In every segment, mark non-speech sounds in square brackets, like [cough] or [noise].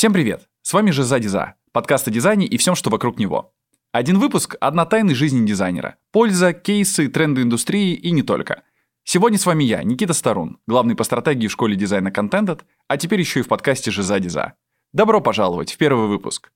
Всем привет! С вами же Задиза, подкаст о дизайне и всем, что вокруг него. Один выпуск – одна тайна жизни дизайнера. Польза, кейсы, тренды индустрии и не только. Сегодня с вами я, Никита Старун, главный по стратегии в школе дизайна Contented, а теперь еще и в подкасте же Задиза. Добро пожаловать в первый выпуск.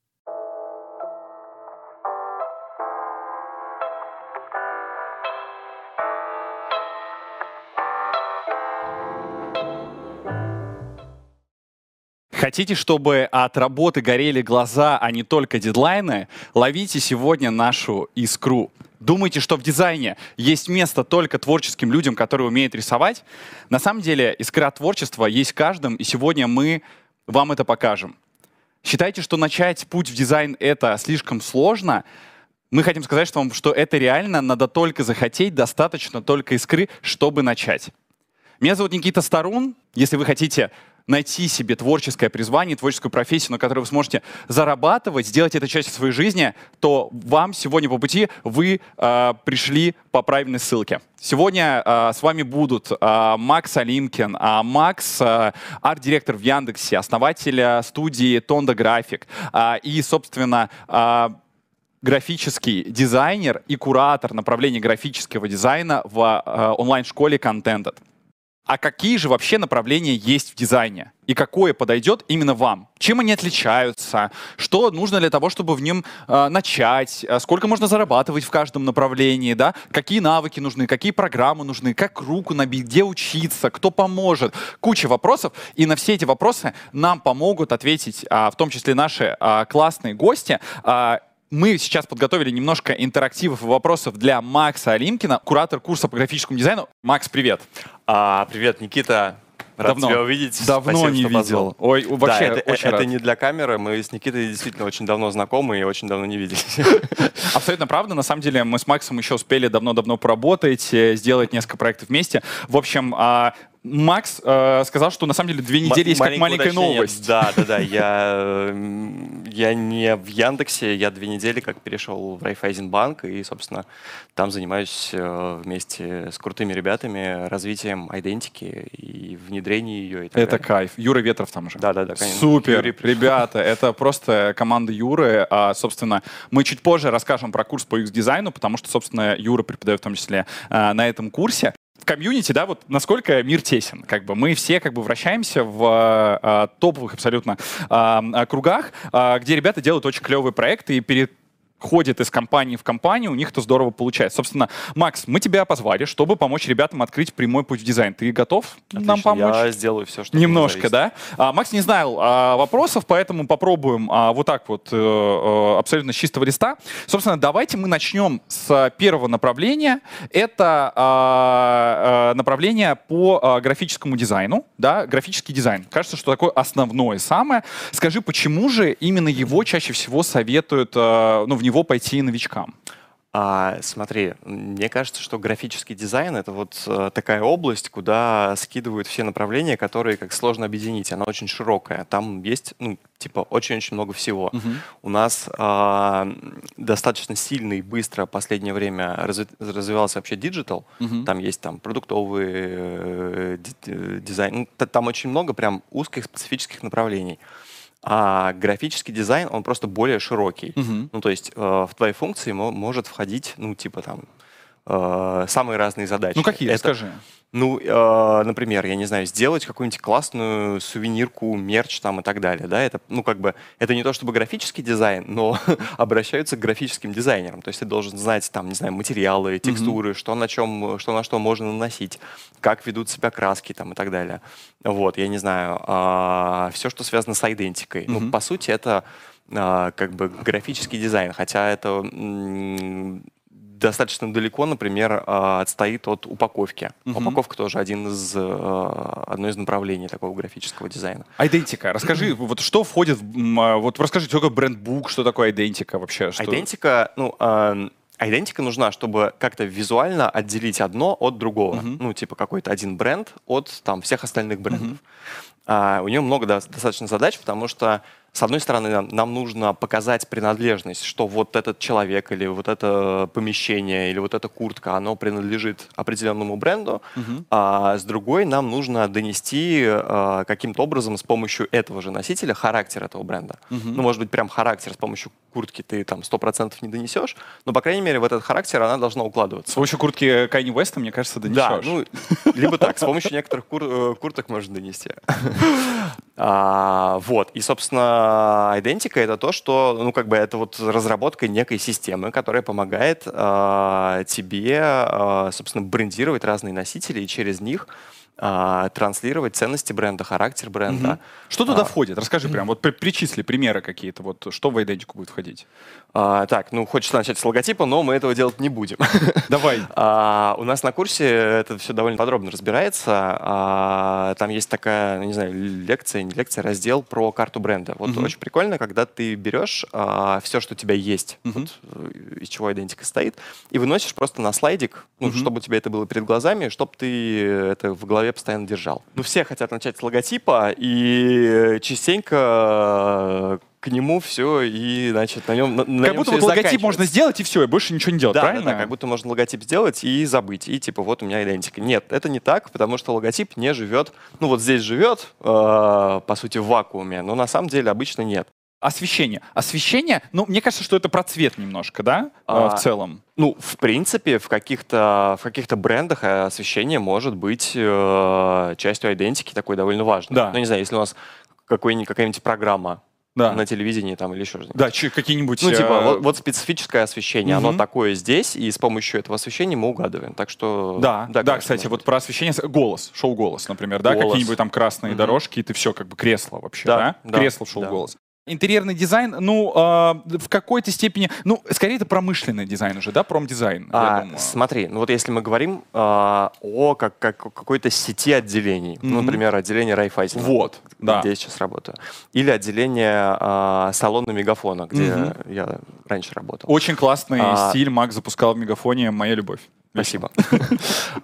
Хотите, чтобы от работы горели глаза, а не только дедлайны? Ловите сегодня нашу искру. Думаете, что в дизайне есть место только творческим людям, которые умеют рисовать? На самом деле искра творчества есть в каждом, и сегодня мы вам это покажем. Считаете, что начать путь в дизайн это слишком сложно? Мы хотим сказать что вам, что это реально, надо только захотеть, достаточно только искры, чтобы начать. Меня зовут Никита Старун. Если вы хотите найти себе творческое призвание, творческую профессию, на которой вы сможете зарабатывать, сделать это частью своей жизни, то вам сегодня по пути вы э, пришли по правильной ссылке. Сегодня э, с вами будут э, Макс Алимкин. А Макс э, арт-директор в Яндексе, основатель студии Тонда График э, и, собственно, э, графический дизайнер и куратор направления графического дизайна в э, онлайн-школе Contented. А какие же вообще направления есть в дизайне? И какое подойдет именно вам? Чем они отличаются? Что нужно для того, чтобы в нем э, начать? Э, сколько можно зарабатывать в каждом направлении? Да? Какие навыки нужны? Какие программы нужны? Как руку набить? Где учиться? Кто поможет? Куча вопросов. И на все эти вопросы нам помогут ответить, э, в том числе наши э, классные гости. Э, мы сейчас подготовили немножко интерактивов и вопросов для Макса Алимкина, куратор курса по графическому дизайну. Макс, привет. А, привет, Никита. Рад давно, тебя увидеть. Давно Спасибо, не видел. Позвал. Ой, вообще да, это, очень это рад. не для камеры. Мы с Никитой действительно очень давно знакомы и очень давно не виделись. [laughs] Абсолютно правда. На самом деле мы с Максом еще успели давно-давно поработать, э, сделать несколько проектов вместе. В общем, а, Макс э, сказал, что на самом деле две недели есть как маленькая уточнение. новость. Да, да, да. Я, я не в Яндексе, я две недели как перешел в Райфайзенбанк и, собственно, там занимаюсь э, вместе с крутыми ребятами развитием идентики и внедрением ее. И так Это далее. кайф. Юра Ветров там же. Да, да, да, конечно. Супер, Юрий, ребята, это просто команда Юры. А, собственно, мы чуть позже расскажем про курс по UX-дизайну, потому что, собственно, Юра преподает в том числе а, на этом курсе. Комьюнити, да, вот насколько мир тесен, как бы. Мы все как бы вращаемся в а, топовых абсолютно а, кругах, а, где ребята делают очень клевые проекты и перед ходит из компании в компанию, у них это здорово получается. Собственно, Макс, мы тебя позвали, чтобы помочь ребятам открыть прямой путь в дизайн. Ты готов нам Отлично, помочь? Я сделаю все, что Немножко, да? А, Макс не знал а, вопросов, поэтому попробуем а, вот так вот э, абсолютно с чистого листа. Собственно, давайте мы начнем с первого направления. Это а, а, направление по а, графическому дизайну, да, графический дизайн. Кажется, что такое основное самое. Скажи, почему же именно его чаще всего советуют, а, ну, в него пойти новичкам? А, смотри, мне кажется, что графический дизайн это вот э, такая область, куда скидывают все направления, которые как сложно объединить. Она очень широкая. Там есть, ну, типа, очень-очень много всего. Мгм. У нас а, достаточно сильно и быстро в последнее время разви- развивался вообще digital. Мгм. Там есть там продуктовый э, э, дизайн. Ну, там очень много прям узких специфических направлений. А графический дизайн, он просто более широкий. Мгм. Ну, то есть э, в твои функции мо- может входить, ну, типа там, э, самые разные задачи. Ну, какие? Это, Скажи. Ну, э, например, я не знаю, сделать какую-нибудь классную сувенирку, мерч там и так далее, да, это, ну, как бы, это не то чтобы графический дизайн, но [laughs] обращаются к графическим дизайнерам, то есть ты должен знать, там, не знаю, материалы, текстуры, что на чем, что на что можно наносить, как ведут себя краски там и так далее. Вот, я не знаю, все, что связано с идентикой. Ну, Мгм. по сути, это а, как бы графический дизайн, хотя это достаточно далеко, например, а, отстоит от упаковки. Мгм. Упаковка тоже один из, а, одно из направлений такого графического дизайна. Идентика. Расскажи, [clears throat] вот что входит, в, а, вот расскажи, что такое брендбук, что такое идентика вообще? Что... Идентика, ну, а, идентика нужна, чтобы как-то визуально отделить одно от другого. Мгм. Ну, типа какой-то один бренд от там всех остальных брендов. а, у нее много да, достаточно задач, потому что с одной стороны, нам, нам нужно показать принадлежность, что вот этот человек или вот это помещение или вот эта куртка, оно принадлежит определенному бренду, Мгм. а с другой нам нужно донести а, каким-то образом с помощью этого же носителя характер этого бренда. Мгм. Ну, может быть, прям характер с помощью куртки ты там 100% не донесешь, но, по крайней мере, в этот характер она должна С укладываться. помощью куртки Кайни Уэста, мне кажется, донесешь. Да, ну, либо так, с помощью некоторых кур- э, курток можно донести. [laughs] А, Вот, и, собственно, идентика — это то, что, ну, как бы это вот разработка некой системы, которая помогает а, тебе, а, собственно, брендировать разные носители и через них а, транслировать ценности бренда, характер бренда. Мгм. Что туда А. входит? Расскажи прям, вот при- перечисли примеры какие-то, вот что в идентику будет входить. А, Так, ну, хочется начать с логотипа, но мы этого делать не будем. [laughs] Давай. [laughs] А, у нас на курсе это все довольно подробно разбирается. А, там есть такая, ну, не знаю, лекция, не лекция, раздел про карту бренда. Вот Мгм. очень прикольно, когда ты берешь все, что у тебя есть, Мгм. вот, э, из чего идентика стоит, и выносишь просто на слайдик, ну, Мгм. чтобы у тебя это было перед глазами, чтобы ты это в голове постоянно держал. Ну, все хотят начать с логотипа, и частенько к нему все, и, значит, на нем, на, на Как нем будто вот логотип можно сделать, и все, и больше ничего не делать, Да, да, правильно? да, как будто можно логотип сделать и забыть. И типа вот у меня идентика. Нет, это не так, потому что логотип не живет. Ну вот здесь живет, э, по сути, в вакууме, но на самом деле обычно нет. Освещение. Освещение, ну, мне кажется, что это про цвет немножко, да, э, А, в целом. Ну, в принципе, в каких-то в каких-то брендах э, освещение может быть э, частью идентики такой довольно важной. Да. Ну, не знаю, если у нас какая-нибудь программа Да, на телевидении там или еще что-нибудь. да какие-нибудь... Ну, типа, э, вот, вот специфическое освещение, Мгм. оно такое здесь, и с помощью этого освещения мы угадываем. Так что... Да, да, конечно, кстати, вот про освещение, голос, шоу «Голос», например, да, «Голос». какие-нибудь там красные Мгм. дорожки, и ты все, как бы кресло вообще, да? Да, да, Кресло в шоу да. Интерьерный дизайн, ну, а, в какой-то степени, ну, скорее это промышленный дизайн уже, да, промдизайн, А, смотри, ну вот если мы говорим а, о как, как какой-то сети отделений, ну, Мгм. например, отделение Райфайзена, Вот, да. где я сейчас работаю, или отделение а, салона Мегафона, где Мгм. я раньше работал. Очень классный А, стиль Мак запускал в Мегафоне «Моя любовь». Спасибо. [laughs]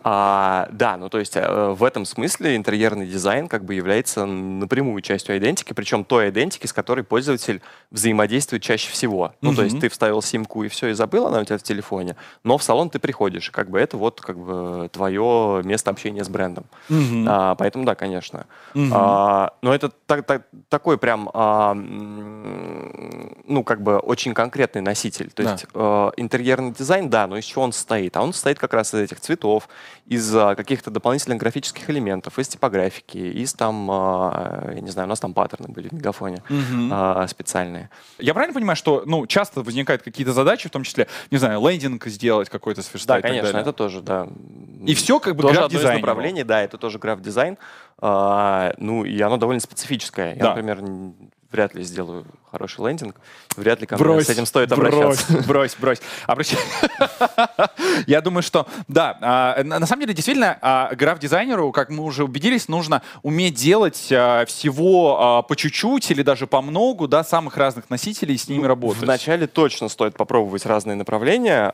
А, Да, ну то есть э, в этом смысле интерьерный дизайн как бы является напрямую частью идентики, причем той идентики, с которой пользователь взаимодействует чаще всего. Ну то есть ты вставил симку и все, и забыл, она у тебя в телефоне, но в салон ты приходишь, как бы это вот как бы твое место общения с брендом. А, Поэтому да, конечно. А, но это так- так- такой прям, а, ну, как бы очень конкретный носитель. То Да. есть э, интерьерный дизайн, да, но из чего он состоит? А он состоит как раз из этих цветов, из а, каких-то дополнительных графических элементов, из типографики, из там, а, я не знаю, у нас там паттерны были в Мегафоне а, специальные. Я правильно понимаю, что ну, часто возникают какие-то задачи, в том числе, не знаю, лендинг сделать какой-то сверстать Да, конечно, это тоже, да. И все как бы тоже граф-дизайн его. направлений, да, это тоже граф-дизайн. Ну, и оно довольно специфическое. Я, Да. например, вряд ли сделаю хороший лендинг. Вряд ли ко Брось, с этим стоит брось, обращаться. [laughs] Брось, брось. Обращай. [laughs] Я думаю, что да, а, на самом деле действительно а, граф-дизайнеру, как мы уже убедились, нужно уметь делать а, всего по чуть-чуть или даже по многу, да, самых разных носителей и с ними работать. Вначале точно стоит попробовать разные направления,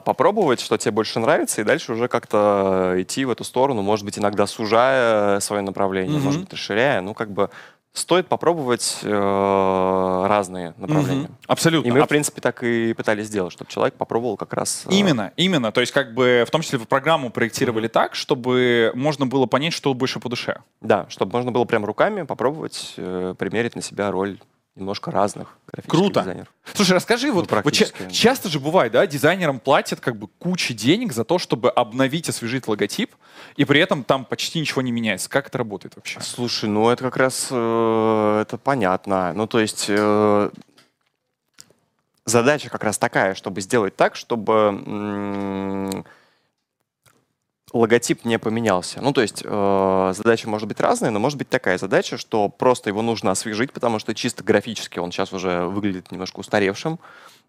попробовать, что тебе больше нравится, и дальше уже как-то идти в эту сторону, может быть, иногда сужая свое направление, может быть, расширяя. Ну, как бы стоит попробовать э, разные направления. Мгм. Абсолютно. И мы, в принципе, так и пытались сделать, чтобы человек попробовал как раз... э, Именно, именно. То есть, как бы, в том числе, в программу проектировали так, чтобы можно было понять, что больше по душе. Да, чтобы можно было прям руками попробовать э, примерить на себя роль немножко разных графических Круто. дизайнеров. Слушай, расскажи, вот, вот ча- часто же бывает, да, дизайнерам платят как бы кучу денег за то, чтобы обновить, освежить логотип, и при этом там почти ничего не меняется. Как это работает вообще? Слушай, ну это как раз э, это понятно. Ну то есть э, задача как раз такая, чтобы сделать так, чтобы логотип не поменялся. Ну то есть э, задача может быть разная, но может быть такая задача, что просто его нужно освежить, потому что чисто графически он сейчас уже выглядит немножко устаревшим.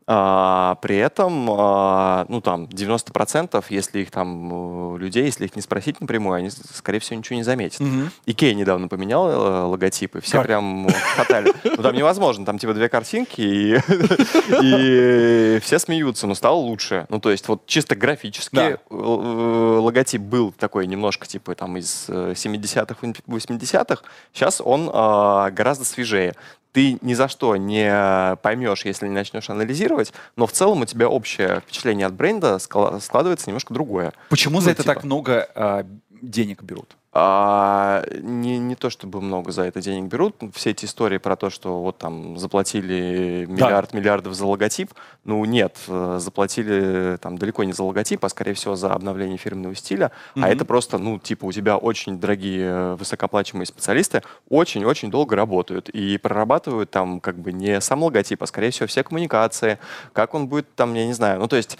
А, при этом, а, ну там, 90%, если их там, э, людей, если их не спросить напрямую, они, скорее всего, ничего не заметят. Мгм. Икея недавно поменял э, логотипы, все Как? прям хохотали. Ну там невозможно, там типа две картинки, и, [laughs] и все смеются, но стало лучше. Ну то есть вот чисто графически Да. э, логотип был такой немножко типа там из э, 70-х, 80-х, сейчас он э, гораздо свежее. Ты ни за что не поймешь, если не начнешь анализировать, но в целом у тебя общее впечатление от бренда скла- складывается немножко другое. Почему Ну, за это типа. так много а, денег берут? А, не, не то чтобы много за это денег берут. Все эти истории про то, что вот там заплатили миллиард миллиардов за логотип. Ну нет, э, заплатили там далеко не за логотип, а скорее всего за обновление фирменного стиля. Мгм. А это просто, ну, типа, у тебя очень дорогие э, высокооплачиваемые специалисты очень-очень долго работают и прорабатывают там как бы не сам логотип, а скорее всего все коммуникации, как он будет там, я не знаю. Ну, то есть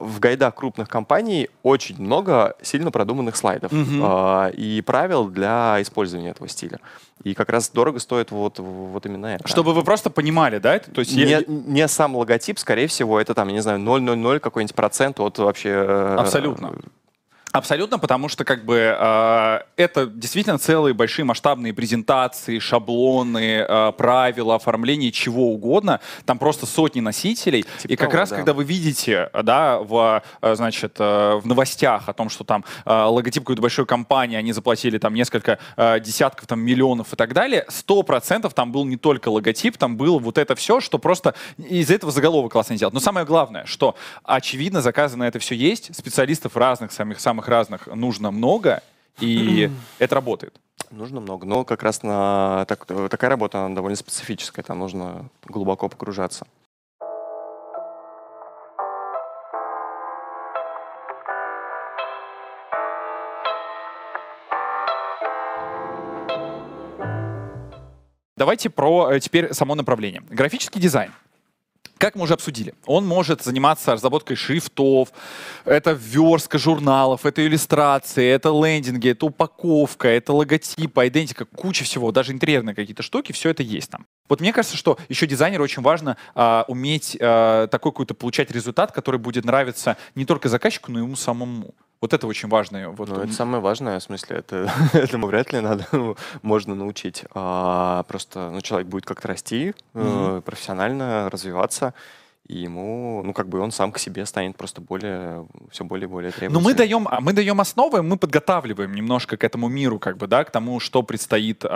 в гайдах крупных компаний очень много сильно продуманных слайдов а, и правил для использования этого стиля. И как раз дорого стоит вот, вот именно это. Чтобы вы просто понимали, да? То есть не, я- не сам логотип, скорее всего, это там, я не знаю, 0,00 какой-нибудь процент от вообще... э, Абсолютно. Абсолютно, потому что как бы э, это действительно целые большие масштабные презентации, шаблоны, э, правила, оформление чего угодно. Там просто сотни носителей. Типа и как того, раз да. когда вы видите, да, в, э, значит, э, в новостях о том, что там э, логотип какой-то большой компании, они заплатили там несколько э, десятков там миллионов и так далее, сто процентов там был не только логотип, там было вот это все, что просто из этого заголовок классно сделать. Но самое главное, что очевидно заказы на это все есть, специалистов разных, самых самых разных нужно много, и [clears throat] это работает. Нужно много, но как раз на так- такая работа, она довольно специфическая, там нужно глубоко погружаться. Давайте про э, теперь само направление. Графический дизайн. Как мы уже обсудили, он может заниматься разработкой шрифтов, это верстка журналов, это иллюстрации, это лендинги, это упаковка, это логотипы, идентика, куча всего, даже интерьерные какие-то штуки, все это есть там. Вот мне кажется, что еще дизайнеру очень важно а, уметь а, такой какой-то получать результат, который будет нравиться не только заказчику, но и ему самому. Вот это очень важно. Вот, Ну, это самое важное, в смысле, это, [laughs] этому вряд ли надо, ну, можно научить. А, просто ну, человек будет как-то расти, э, профессионально развиваться, и ему, ну, как бы он сам к себе станет просто более, все более и более Но требовательным. мы даем, а мы даем основы, мы подготавливаем немножко к этому миру, как бы, да, к тому, что предстоит а,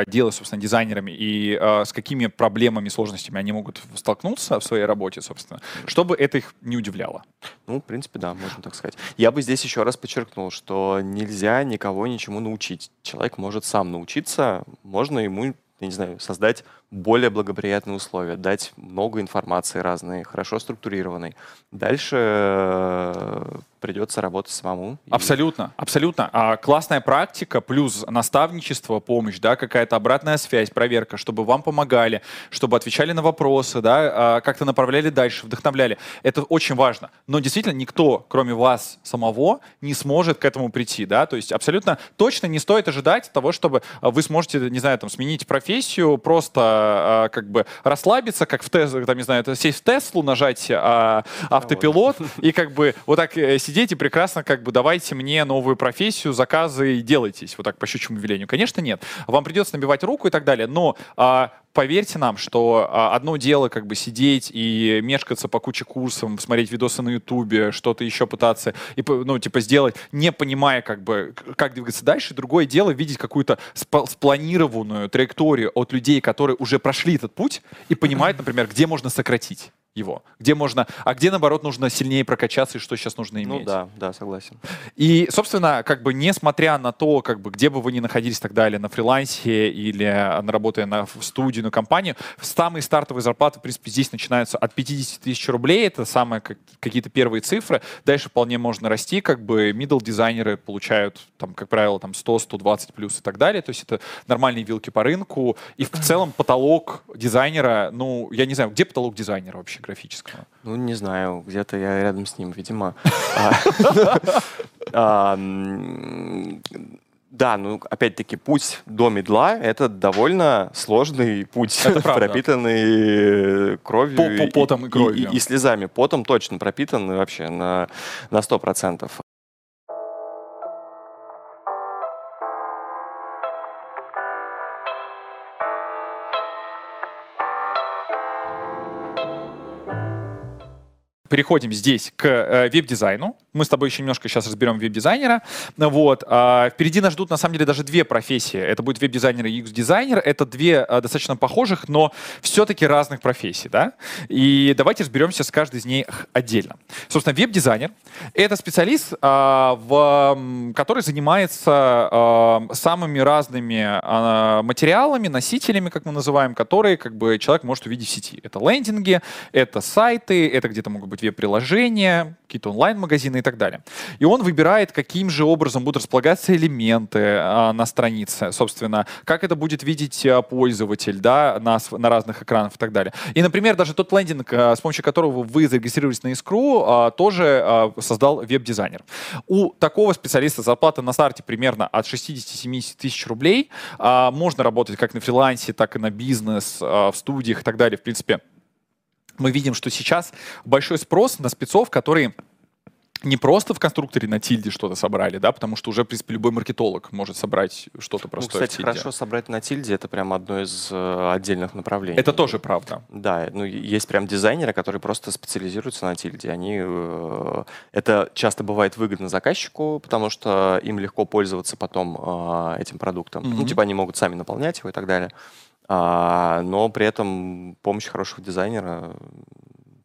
а, делать, собственно, дизайнерами и а, с какими проблемами, сложностями они могут столкнуться в своей работе, собственно, чтобы это их не удивляло. Ну, в принципе, да, можно так сказать. Я бы здесь еще раз подчеркнул, что нельзя никого ничему научить. Человек может сам научиться, можно ему, я не знаю, создать более благоприятные условия, дать много информации разной, хорошо структурированной. Дальше э, придется работать самому. И- Абсолютно, абсолютно. А классная практика плюс наставничество, помощь, да, какая-то обратная связь, проверка, чтобы вам помогали, чтобы отвечали на вопросы, да, а, как-то направляли дальше, вдохновляли. Это очень важно. Но действительно никто, кроме вас самого, не сможет к этому прийти, да. То есть абсолютно точно не стоит ожидать того, чтобы а, вы сможете, не знаю, там сменить профессию, просто а, как бы расслабиться, как в Теслу, там не знаю, сесть в Теслу, нажать а, автопилот и как бы вот так э, сидеть и прекрасно как бы давайте мне новую профессию, заказы и делайтесь вот так по щучьему велению. Конечно, нет. Вам придется набивать руку и так далее, но а, поверьте нам, что а, одно дело как бы сидеть и мешкаться по куче курсов, смотреть видосы на Ютубе, что-то еще пытаться и ну типа сделать, не понимая как бы как двигаться дальше. Другое дело видеть какую-то спа- спланированную траекторию от людей, которые уже прошли этот путь и понимают, например, где можно сократить его, где можно, а где наоборот нужно сильнее прокачаться и что сейчас нужно иметь. Ну да, да, согласен. И, собственно, как бы несмотря на то, как бы, где бы вы ни находились так далее, на фрилансе или э, на работая на в студию, на компанию, самые стартовые зарплаты, в принципе, здесь начинаются от 50 тысяч рублей, это самые как- какие-то первые цифры. Дальше вполне можно расти, как бы middle дизайнеры получают, там, как правило, там 100-120 плюс и так далее, то есть это нормальные вилки по рынку. И в целом потолок дизайнера, ну, я не знаю, где потолок дизайнера вообще географического? Ну, не знаю, где-то я рядом с ним, видимо. А, а, да, ну, опять-таки, путь до медла — это довольно сложный путь, это пропитанный кровью. По -по Потом и, и кровью. И, и слезами. Потом точно пропитан вообще на, на 100%. Переходим здесь к э, веб-дизайну. Мы с тобой еще немножко сейчас разберем веб-дизайнера. Вот. а, впереди нас ждут, на самом деле, даже две профессии. Это будет веб-дизайнер и UX-дизайнер. Это две а, достаточно похожих, но все-таки разных профессий. Да? И давайте разберемся с каждой из них отдельно. Собственно, веб-дизайнер — это специалист, а, который занимается а, самыми разными материалами, носителями, как мы называем, которые как бы, человек может увидеть в сети. Это лендинги, это сайты, это где-то могут быть веб-приложения, какие-то онлайн-магазины и так далее. И он выбирает, каким же образом будут располагаться элементы а, на странице, собственно, как это будет видеть а, пользователь да, на, на разных экранах и так далее. И, например, даже тот лендинг, а, с помощью которого вы зарегистрировались на Искру, тоже создал веб-дизайнер. У такого специалиста зарплата на старте примерно от 60-70 тысяч рублей. Можно работать как на фрилансе, так и на бизнес, в студиях и так далее. В принципе, мы видим, что сейчас большой спрос на спецов, которые не просто в конструкторе на тильде что-то собрали, да, потому что уже, в принципе, любой маркетолог может собрать что-то Ну, простое в кстати, хорошо собрать на тильде это прям одно из э, отдельных направлений. Это тоже правда. Да, ну есть прям дизайнеры, которые просто специализируются на тильде. Они э, это часто бывает выгодно заказчику, потому что им легко пользоваться потом э, этим продуктом. Мгм. Ну, типа они могут сами наполнять его и так далее. А, но при этом помощь хорошего дизайнера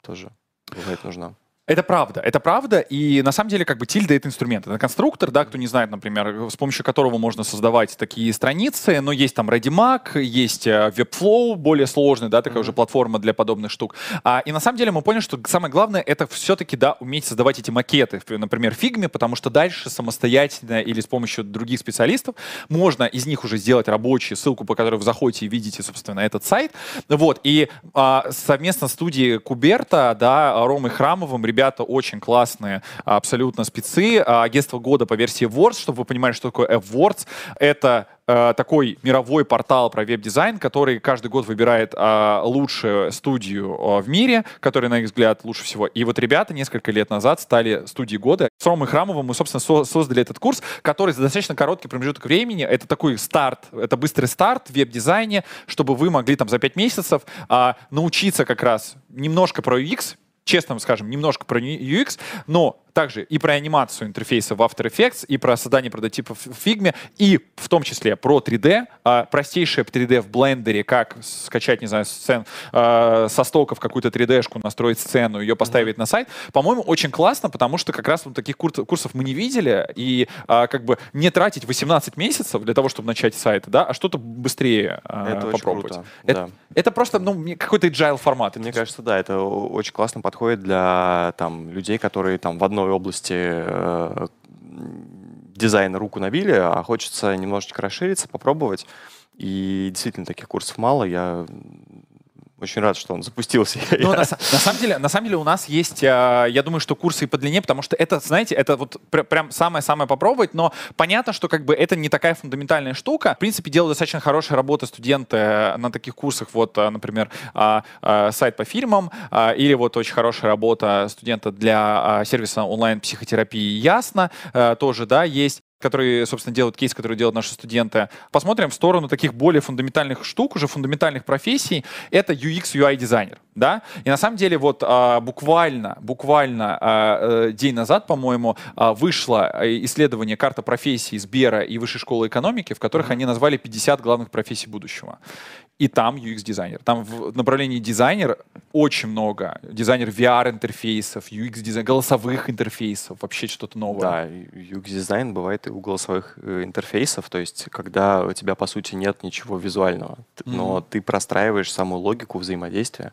тоже бывает нужна. Это правда, это правда, и на самом деле как бы тильда — это инструмент, это конструктор, да, кто не знает, например, с помощью которого можно создавать такие страницы, но есть там ReadyMag, есть э, Webflow, более сложный, да, такая Мгм. уже платформа для подобных штук. А, и на самом деле мы поняли, что самое главное — это все-таки, да, уметь создавать эти макеты, например, фигме, потому что дальше самостоятельно или с помощью других специалистов можно из них уже сделать рабочую ссылку, по которой вы заходите и видите, собственно, этот сайт. Вот, и а, совместно с студией Куберта, да, Ромой Храмовым, ребята очень классные, абсолютно спецы. А, Агентство года по версии Words, чтобы вы понимали, что такое F-Words. Это э, такой мировой портал про веб-дизайн, который каждый год выбирает а, лучшую студию а, в мире, которая, на их взгляд, лучше всего. И вот ребята несколько лет назад стали студией года. С Ромой Храмовым мы, собственно, со- создали этот курс, который за достаточно короткий промежуток времени, это такой старт, это быстрый старт в веб-дизайне, чтобы вы могли там за 5 месяцев а, научиться как раз немножко про UX, честно скажем, немножко про UX, но также и про анимацию интерфейса в After Effects, и про создание прототипов в Figma, и в том числе про 3D, а, простейшее 3D в блендере, как скачать, не знаю, сцен, а, со стоков какую-то 3D-шку, настроить сцену, ее поставить на сайт. По-моему, очень классно, потому что как раз вот таких кур- курсов мы не видели, и а, как бы не тратить 18 месяцев для того, чтобы начать сайт, да, а что-то быстрее а, это очень попробовать. круто. Это, да. это просто ну, какой-то agile формат. Мне кажется, да, это очень классно подходит для там, людей, которые там в одной области э, дизайна руку набили, а хочется немножечко расшириться, попробовать. И действительно, таких курсов мало. Я очень рад, что он запустился. [laughs] Я- на, на самом деле, на самом деле у нас есть, а, я думаю, что курсы и по длине, потому что это, знаете, это вот пр- прям самое-самое попробовать, но понятно, что как бы это не такая фундаментальная штука. В принципе, делают достаточно хорошая работа студенты э, на таких курсах, вот, а, например, сайт по фильмам, или вот очень хорошая работа студента для сервиса онлайн-психотерапии «Ясно», э, тоже, да, есть которые, собственно, делают кейс, который делают наши студенты. Посмотрим в сторону таких более фундаментальных штук, уже фундаментальных профессий. Это UX, UI дизайнер, да? И на самом деле вот а, буквально, буквально а, э, день назад, по-моему, а, вышло э, исследование «Карта профессий» Сбера и Высшей школы экономики, в которых они назвали 50 главных профессий будущего. И там UX-дизайнер. Там в направлении дизайнер очень много. Дизайнер VR-интерфейсов, UX-дизайн, голосовых интерфейсов, вообще что-то новое. Да, UX-дизайн бывает и у голосовых э, интерфейсов, то есть когда у тебя, по сути, нет ничего визуального, но Мгм. ты простраиваешь саму логику взаимодействия.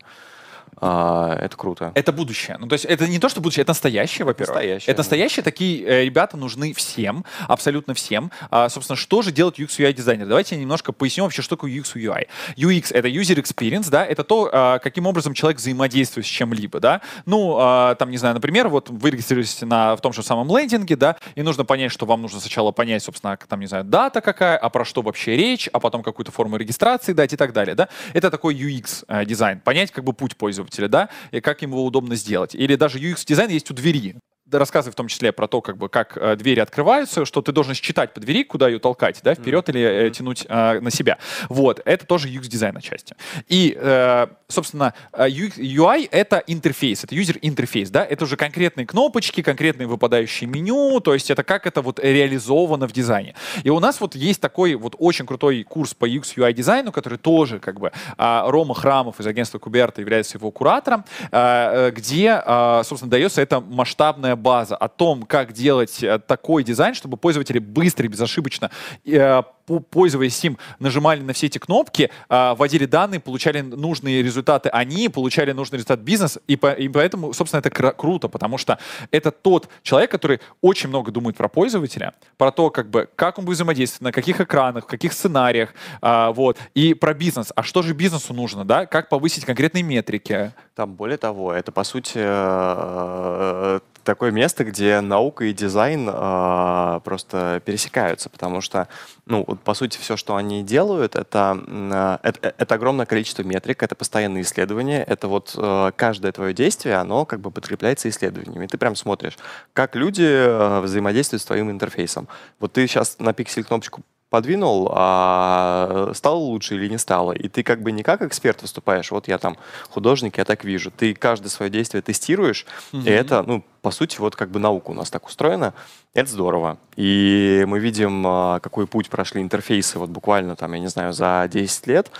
А, это круто. Это будущее. Ну, то есть это не то, что будущее, это настоящее, во-первых. Настоящее, Это да. настоящие такие э, ребята нужны всем, абсолютно всем. А, собственно, что же делает UX UI дизайнер? Давайте я немножко поясню вообще, что такое UX UI. UX — это user experience, да, это то, а, каким образом человек взаимодействует с чем-либо, да. Ну, а, там, не знаю, например, вот вы регистрируетесь на, в том же самом лендинге, да, и нужно понять, что вам нужно сначала понять, собственно, там, не знаю, дата какая, а про что вообще речь, а потом какую-то форму регистрации дать и так далее, да. Это такой UX э, дизайн, понять как бы путь пользователя, да, и как ему удобно сделать. Или даже UX дизайн есть у двери. Да, рассказывай в том числе про то, как бы, как э, двери открываются, что ты должен считать по двери, куда ее толкать, да, вперед или э, тянуть э, на себя. Вот, это тоже UX-дизайн отчасти. И, э, собственно, э, UX UI — это интерфейс, это user-интерфейс, да, это уже конкретные кнопочки, конкретные выпадающие меню, то есть это как это вот реализовано в дизайне. И у нас вот есть такой вот очень крутой курс по UX-UI дизайну, который тоже как бы а, Рома Храмов из агентства Cuberto является его куратором, а, э, где, а, собственно, дается эта масштабная база о том, как делать э, такой дизайн, чтобы пользователи быстро и безошибочно э, по- пользуясь им, нажимали на все эти кнопки, а, вводили данные, получали нужные результаты они, получали нужный результат бизнес, и, по- и поэтому, собственно, это круто, потому что это тот человек, который очень много думает про пользователя, про то, как бы, как он будет взаимодействовать, на каких экранах, в каких сценариях, вот, и про бизнес. А что же бизнесу нужно, да? Как повысить конкретные метрики? Там, более того, это, по сути, э, такое место, где наука и дизайн э, просто пересекаются, потому что, ну, вот, по сути, все, что они делают, это, м, э, это, это огромное количество метрик, это постоянные исследования, это вот э, каждое твое действие, оно как бы подкрепляется исследованиями. Ты прям смотришь, как люди э, взаимодействуют с твоим интерфейсом. Вот ты сейчас на пиксель кнопочку подвинул, а стало лучше или не стало. И ты как бы не как эксперт выступаешь, вот я там художник, я так вижу. Ты каждое свое действие тестируешь, и это, ну, по сути, вот как бы наука у нас так устроена. Это здорово. И мы видим, а, какой путь прошли интерфейсы вот буквально там, я не знаю, за 10 лет.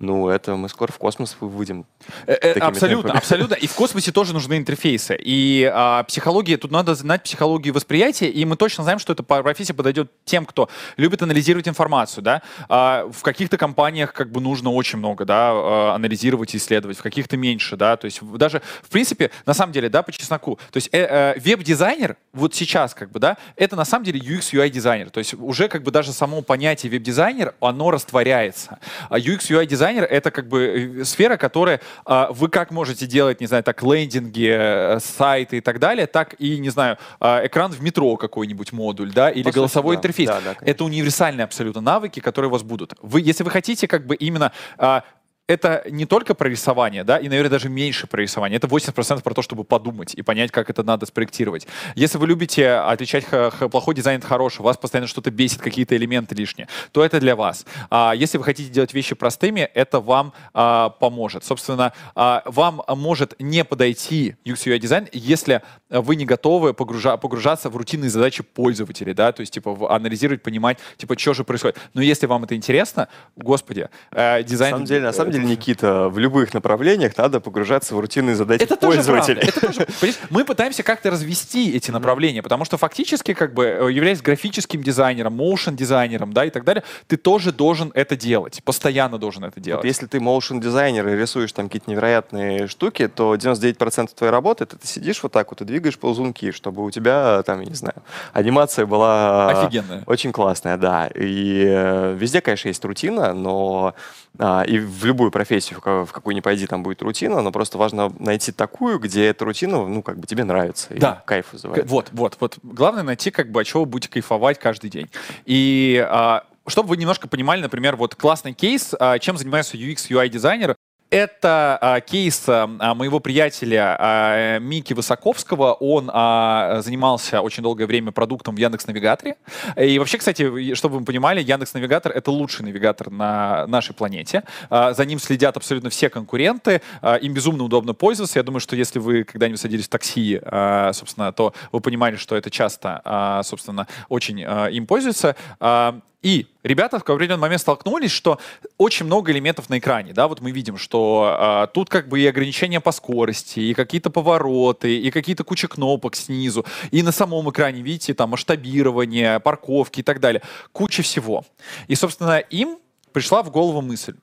Ну, это мы скоро в космос вы- выйдем. Э, э, Абсолютно, темпами. абсолютно. И в космосе тоже нужны интерфейсы. И а, психология, тут надо знать психологию восприятия, и мы точно знаем, что эта профессия подойдет тем, кто любит анализировать информацию, да. А, в каких-то компаниях как бы нужно очень много, да, а, анализировать и исследовать, в каких-то меньше, да. То есть даже, в принципе, на самом деле, да, по чесноку. То есть э, э, веб-дизайнер вот сейчас как бы, да, это на самом деле UX UI дизайнер. То есть уже как бы даже само понятие веб-дизайнер, оно растворяется. А UX UI дизайнер это как бы э, сфера, которая а, вы как можете делать, не знаю, так лендинги, э, сайты и так далее, так и, не знаю, а, экран в метро какой-нибудь модуль, да, или По сути, голосовой да. интерфейс. Да, да, конечно. это универсальные абсолютно навыки, которые у вас будут. Вы, если вы хотите как бы именно а, это не только про рисование, да, и, наверное, даже меньше про рисование. Это 80% про то, чтобы подумать и понять, как это надо спроектировать. Если вы любите отличать плохой дизайн от хорошего, вас постоянно что-то бесит, какие-то элементы лишние, то это для вас. А, если вы хотите делать вещи простыми, это вам а, поможет. Собственно, а, вам может не подойти UX UI дизайн, если вы не готовы погружа- погружаться в рутинные задачи пользователей, да, то есть, типа, анализировать, понимать, типа, что же происходит. Но если вам это интересно, господи, э, На дизайн... самом деле, на самом деле, Никита, в любых направлениях надо погружаться в рутинные задачи Это тоже правда. пользователей. Это тоже, мы пытаемся как-то развести эти направления, потому что фактически, как бы, э, являясь графическим дизайнером, моушен дизайнером, да, и так далее, ты тоже должен это делать, постоянно должен это делать. Вот если ты motion дизайнер и рисуешь там какие-то невероятные штуки, то 99% твоей работы это ты сидишь вот так вот и двигаешь ползунки, чтобы у тебя там, я не знаю, анимация была Офигенная. очень классная, да. И э, везде, конечно, есть рутина, но а, и в любую профессию, в ка- в какую ни пойди, там будет рутина, но просто важно найти такую, где эта рутина, ну, как бы тебе нравится, и Да. кайф К- вызывает. Вот, вот, вот. Главное найти, как бы, от чего вы будете кайфовать каждый день. И а, чтобы вы немножко понимали, например, вот классный кейс, а, чем занимается UX, UI дизайнер. Это а, кейс а, моего приятеля а, Мики Высоковского. Он а, занимался очень долгое время продуктом в Яндекс Навигаторе. И вообще, кстати, чтобы вы понимали, Яндекс Навигатор это лучший навигатор на нашей планете. А, за ним следят абсолютно все конкуренты. А, им безумно удобно пользоваться. Я думаю, что если вы когда-нибудь садились в такси, а, собственно, то вы понимали, что это часто, а, собственно, очень а, им пользуются. А, и ребята в определенный момент столкнулись, что очень много элементов на экране. Да? Вот мы видим, что а, тут как бы и ограничения по скорости, и какие-то повороты, и какие-то куча кнопок снизу. И на самом экране, видите, там масштабирование, парковки и так далее. Куча всего. И, собственно, им пришла в голову мысль,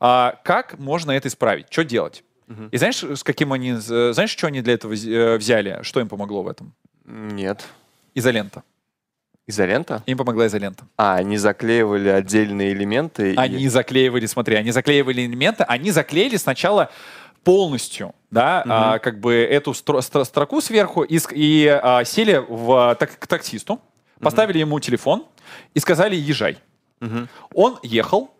а как можно это исправить? Что делать? И знаешь, с каким они, знаешь, что они для этого э, взяли? Что им помогло в этом? Нет. Изолента. Изолента? Им помогла изолента. А, они заклеивали отдельные элементы. и- Они заклеивали, смотри, они заклеивали элементы, они заклеили сначала полностью, да, а, как бы эту стро- стро- строку сверху и, и, а, сели в, так, к таксисту, поставили ему телефон и сказали «езжай». Мгм. Он ехал,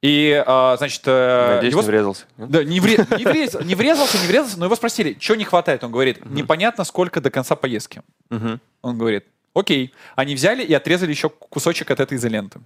и, а, значит... э, Надеюсь, его не врезался. Да, не, вре- не врезался, не врезался, не врезался, но его спросили, что не хватает. Он говорит, непонятно, сколько до конца поездки. Мгм. Он говорит, окей. Они взяли и отрезали еще кусочек от этой изоленты.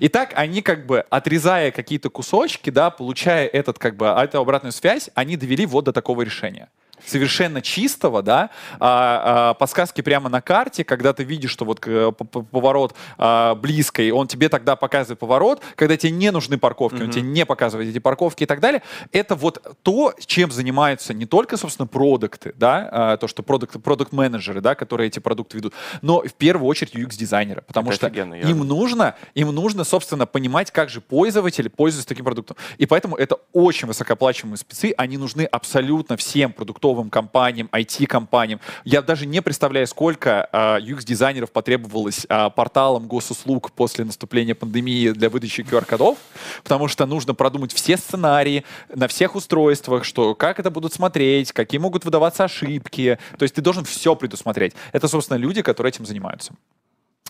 И так они как бы, отрезая какие-то кусочки, да, получая этот как бы, эту обратную связь, они довели вот до такого решения. Совершенно чистого, да, а, а, подсказки прямо на карте, когда ты видишь, что вот э, поворот а, близко, и он тебе тогда показывает поворот, когда тебе не нужны парковки, он тебе не показывает эти парковки и так далее. Это вот то, чем занимаются не только, собственно, продукты, да, а, то, что продукт, продукт-менеджеры, да, которые эти продукты ведут, но в первую очередь UX-дизайнеры, потому Это что офигенно, я- им нужно, им нужно, собственно, понимать, как же пользователи пользуются таким продуктом. И поэтому это очень высокооплачиваемые спецы, они нужны абсолютно всем продуктовым компаниям, IT-компаниям. Я даже не представляю, сколько а, UX-дизайнеров потребовалось а, порталам госуслуг после наступления пандемии для выдачи QR-кодов, потому что нужно продумать все сценарии на всех устройствах, что как это будут смотреть, какие могут выдаваться ошибки. То есть ты должен все предусмотреть. Это, собственно, люди, которые этим занимаются.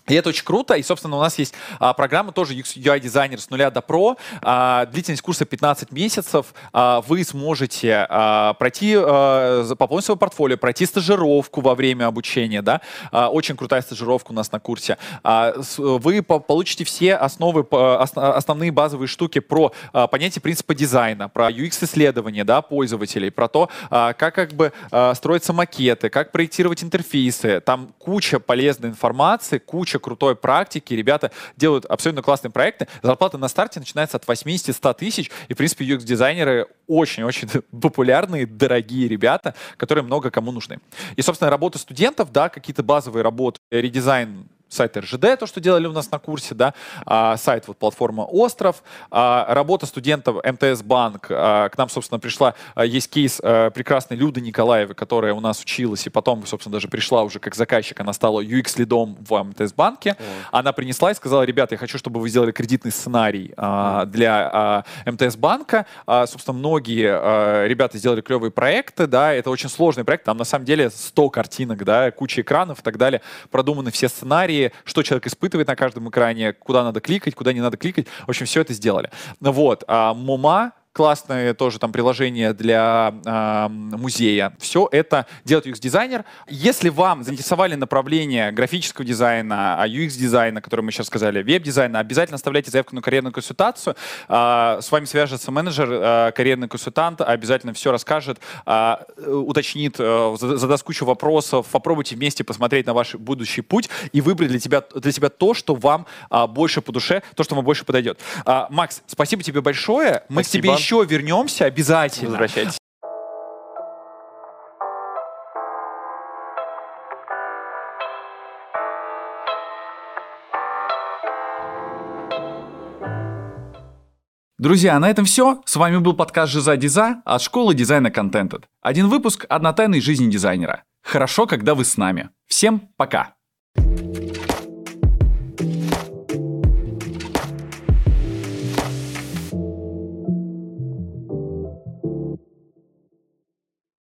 И это очень круто. И, собственно, у нас есть а, программа тоже UX UI дизайнер с нуля до про. А, длительность курса 15 месяцев. А, вы сможете а, пройти, а, пополнить свое портфолио, пройти стажировку во время обучения. Да? А, очень крутая стажировка у нас на курсе. А, с- вы по- получите все основы, ос- основные базовые штуки про а, понятие принципа дизайна, про UX-исследования да, пользователей, про то, а, как как бы а, строятся макеты, как проектировать интерфейсы. Там куча полезной информации, куча крутой практики. Ребята делают абсолютно классные проекты. Зарплата на старте начинается от 80-100 тысяч. И, в принципе, UX-дизайнеры очень-очень [laughs] популярные, дорогие ребята, которые много кому нужны. И, собственно, работа студентов, да, какие-то базовые работы, редизайн сайт РЖД, то, что делали у нас на курсе, да, а, сайт, вот платформа Остров, а, работа студентов МТС Банк, а, к нам, собственно, пришла, а, есть кейс а, прекрасной Люды Николаевой, которая у нас училась и потом, собственно, даже пришла уже как заказчик, она стала UX-лидом в МТС Банке, она принесла и сказала, ребята, я хочу, чтобы вы сделали кредитный сценарий а, для а, МТС Банка, А, собственно, многие а, ребята сделали клевые проекты, да, это очень сложный проект, там на самом деле 100 картинок, да, куча экранов и так далее, продуманы все сценарии, что человек испытывает на каждом экране, куда надо кликать, куда не надо кликать. В общем, все это сделали. Вот. А MoMA классное тоже там приложение для а, музея. Все это делает UX-дизайнер. Если вам заинтересовали направления графического дизайна, а UX-дизайна, который мы сейчас сказали, веб-дизайна, обязательно оставляйте заявку на карьерную консультацию. А, с вами свяжется менеджер, а, карьерный консультант, обязательно все расскажет, э, уточнит, э, зада- задаст кучу вопросов, попробуйте вместе посмотреть на ваш будущий путь и выбрать для тебя, для себя то, что вам а, больше по душе, то, что вам больше подойдет. А, Макс, спасибо тебе большое. Мы к тебе Спасибо. Еще вернемся обязательно. Возвращайтесь. Друзья, на этом все. С вами был подкаст «Жиза Диза» от школы дизайна Contented. Один выпуск однотайной жизни дизайнера. Хорошо, когда вы с нами. Всем пока!